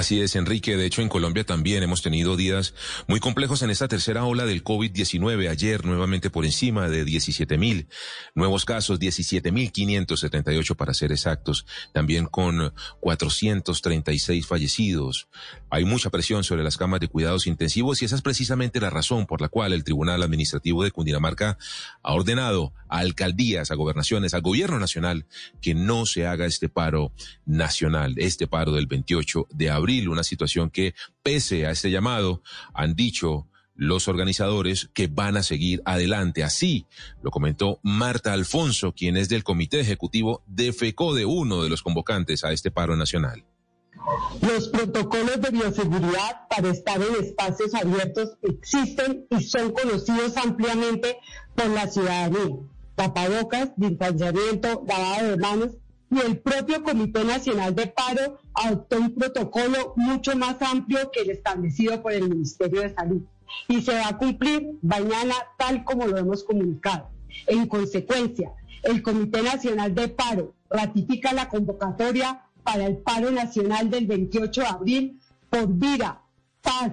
Así es, Enrique. De hecho, en Colombia también hemos tenido días muy complejos en esta tercera ola del COVID-19. Ayer, nuevamente por encima de 17 mil nuevos casos, 17 mil 578 para ser exactos. También con 436 fallecidos. Hay mucha presión sobre las camas de cuidados intensivos y esa es precisamente la razón por la cual el Tribunal Administrativo de Cundinamarca ha ordenado a alcaldías, a gobernaciones, al gobierno nacional que no se haga este paro nacional, este paro del 28 de abril, una situación que pese a este llamado han dicho los organizadores que van a seguir adelante. Así lo comentó Marta Alfonso, quien es del comité ejecutivo de FECODE, uno de los convocantes a este paro nacional. Los protocolos de bioseguridad para estar en espacios abiertos existen y son conocidos ampliamente por la ciudadanía. Tapabocas, distanciamiento, lavado de manos y el propio Comité Nacional de Paro adoptó un protocolo mucho más amplio que el establecido por el Ministerio de Salud y se va a cumplir mañana tal como lo hemos comunicado. En consecuencia, el Comité Nacional de Paro ratifica la convocatoria para el paro nacional del 28 de abril por vida, paz,